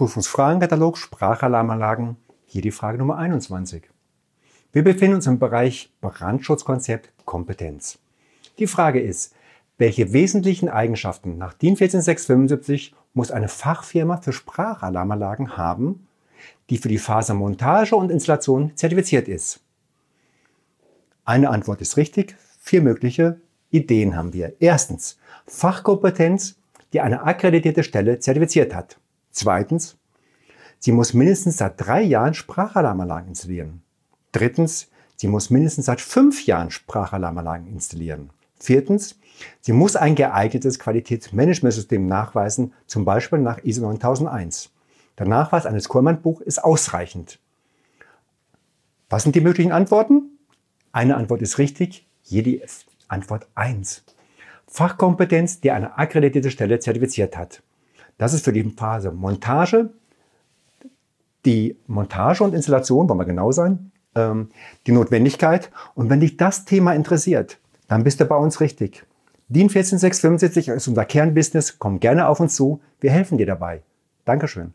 Prüfungsfragenkatalog Sprachalarmanlagen. Hier die Frage Nummer 21. Wir befinden uns im Bereich Brandschutzkonzept Kompetenz. Die Frage ist, welche wesentlichen Eigenschaften nach DIN 14675 muss eine Fachfirma für Sprachalarmanlagen haben, die für die Phase Montage und Installation zertifiziert ist? Eine Antwort ist richtig, vier mögliche Ideen haben wir. Erstens, Fachkompetenz, die eine akkreditierte Stelle zertifiziert hat. Zweitens, sie muss mindestens seit drei Jahren Sprachalarmanlagen installieren. Drittens, sie muss mindestens seit fünf Jahren Sprachalarmanlagen installieren. Viertens, sie muss ein geeignetes Qualitätsmanagementsystem nachweisen, zum Beispiel nach ISO 9001. Der Nachweis eines Kurmannbuch ist ausreichend. Was sind die möglichen Antworten? Eine Antwort ist richtig, jede Antwort 1. Fachkompetenz, die eine akkreditierte Stelle zertifiziert hat. Das ist für die Phase Montage, die Montage und Installation, wollen wir genau sein, ähm, die Notwendigkeit. Und wenn dich das Thema interessiert, dann bist du bei uns richtig. DIN 14675 ist unser Kernbusiness. Komm gerne auf uns zu. Wir helfen dir dabei. Dankeschön.